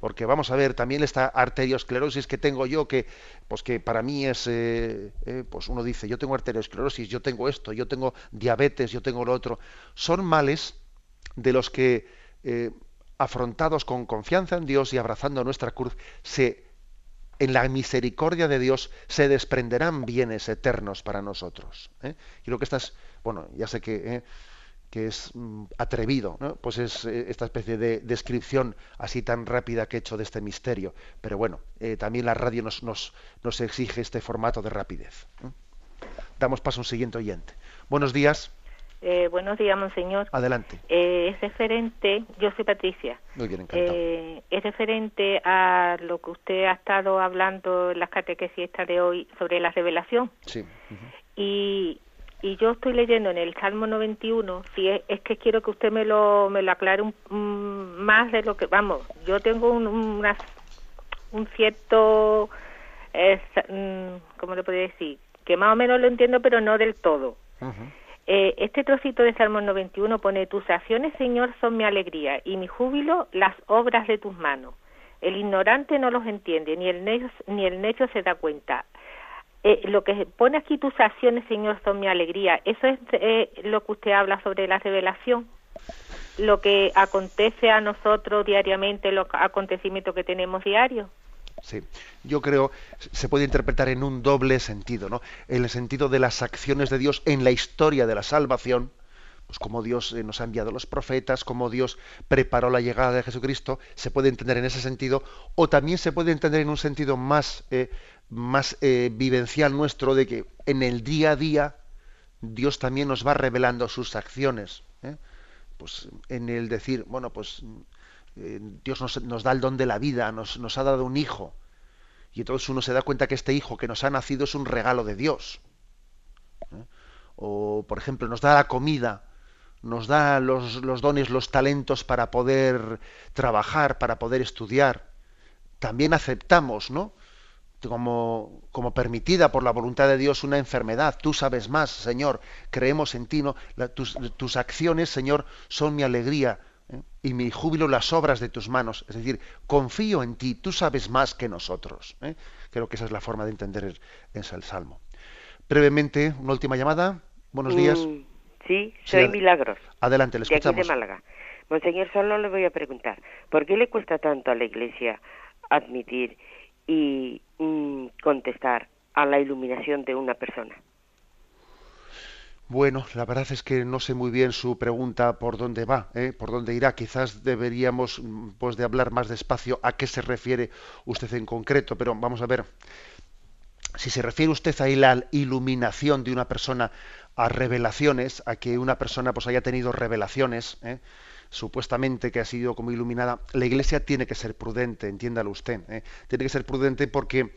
Porque vamos a ver, también esta arteriosclerosis que tengo yo, que, pues que para mí es, eh, eh, pues uno dice, yo tengo arteriosclerosis, yo tengo esto, yo tengo diabetes, yo tengo lo otro, son males de los que, eh, afrontados con confianza en Dios y abrazando nuestra cruz, se en la misericordia de Dios se desprenderán bienes eternos para nosotros. ¿eh? Creo que estas, bueno, ya sé que, ¿eh? que es mm, atrevido, pues es eh, esta especie de descripción así tan rápida que he hecho de este misterio, pero bueno, también la radio nos, nos, nos, exige este formato de rapidez. Damos paso a un siguiente oyente. Buenos días. Eh, buenos días, monseñor. Adelante. Eh, es referente, yo soy Patricia. Muy bien, encantado. Eh, es referente a lo que usted ha estado hablando en las catequesis esta de hoy sobre la revelación. Sí. y, y yo estoy leyendo en el Salmo 91, si es, es que quiero que usted me lo, me lo aclare un, más de lo que, vamos, yo tengo un, un cierto, mm, ¿cómo le podría decir? Que más o menos lo entiendo, pero no del todo. Eh, este trocito de Salmo 91 pone, tus acciones, Señor, son mi alegría y mi júbilo, las obras de tus manos. El ignorante no los entiende, ni el necio, ni el necio se da cuenta. Eh, lo que pone aquí tus acciones, Señor, son mi alegría. Eso es eh, lo que usted habla sobre la revelación, lo que acontece a nosotros diariamente, los acontecimientos que tenemos diarios. Sí, yo creo se puede interpretar en un doble sentido, ¿no? En el sentido de las acciones de Dios en la historia de la salvación, pues cómo Dios eh, nos ha enviado los profetas, cómo Dios preparó la llegada de Jesucristo, se puede entender en ese sentido, o también se puede entender en un sentido más, eh, más eh, vivencial nuestro de que en el día a día Dios también nos va revelando sus acciones. Pues en el decir, bueno, pues Dios nos, da el don de la vida, nos, nos ha dado un hijo, y entonces uno se da cuenta que este hijo que nos ha nacido es un regalo de Dios. O, por ejemplo, nos da la comida, nos da los, dones, los talentos para poder trabajar, para poder estudiar. También aceptamos, ¿no? Como, como, permitida por la voluntad de Dios una enfermedad. Tú sabes más, Señor, creemos en ti. ¿no? tus, tus, acciones, Señor, son mi alegría ¿eh? y mi júbilo las obras de tus manos. Es decir, confío en ti, tú sabes más que nosotros. ¿eh? Creo que esa es la forma de entender el, el Salmo. Brevemente, una última llamada. Buenos días. Mm, sí, soy Milagros. Adelante, le escuchamos. De aquí de Málaga. Monseñor, solo le voy a preguntar, ¿por qué le cuesta tanto a la Iglesia admitir y mm, contestar a la iluminación de una persona? Bueno, la verdad es que no sé muy bien su pregunta por dónde va, ¿eh? por dónde irá. Quizás deberíamos, mm, pues, de hablar más despacio a qué se refiere usted en concreto, pero vamos a ver si se refiere usted a la iluminación de una persona a revelaciones, a que una persona pues haya tenido revelaciones, ¿eh? supuestamente que ha sido como iluminada, la Iglesia tiene que ser prudente, entiéndalo usted, ¿eh? tiene que ser prudente porque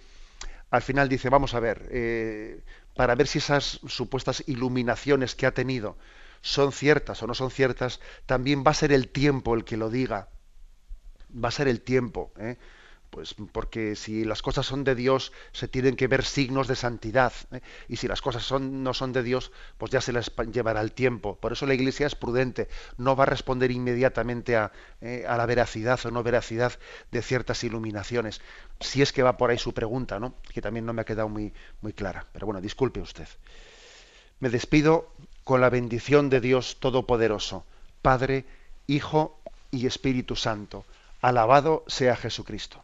al final dice, vamos a ver, eh, para ver si esas supuestas iluminaciones que ha tenido son ciertas o no son ciertas, también va a ser el tiempo el que lo diga, va a ser el tiempo. ¿eh? Pues porque si las cosas son de Dios, se tienen que ver signos de santidad. ¿eh? Y si las cosas no son de Dios, pues ya se les llevará el tiempo. Por eso la Iglesia es prudente. No va a responder inmediatamente a, eh, a, la veracidad o no veracidad de ciertas iluminaciones. Si es que va por ahí su pregunta, ¿no? Que también no me ha quedado muy, muy clara. Pero bueno, disculpe usted. Me despido con la bendición de Dios Todopoderoso, Padre, Hijo y Espíritu Santo. Alabado sea Jesucristo.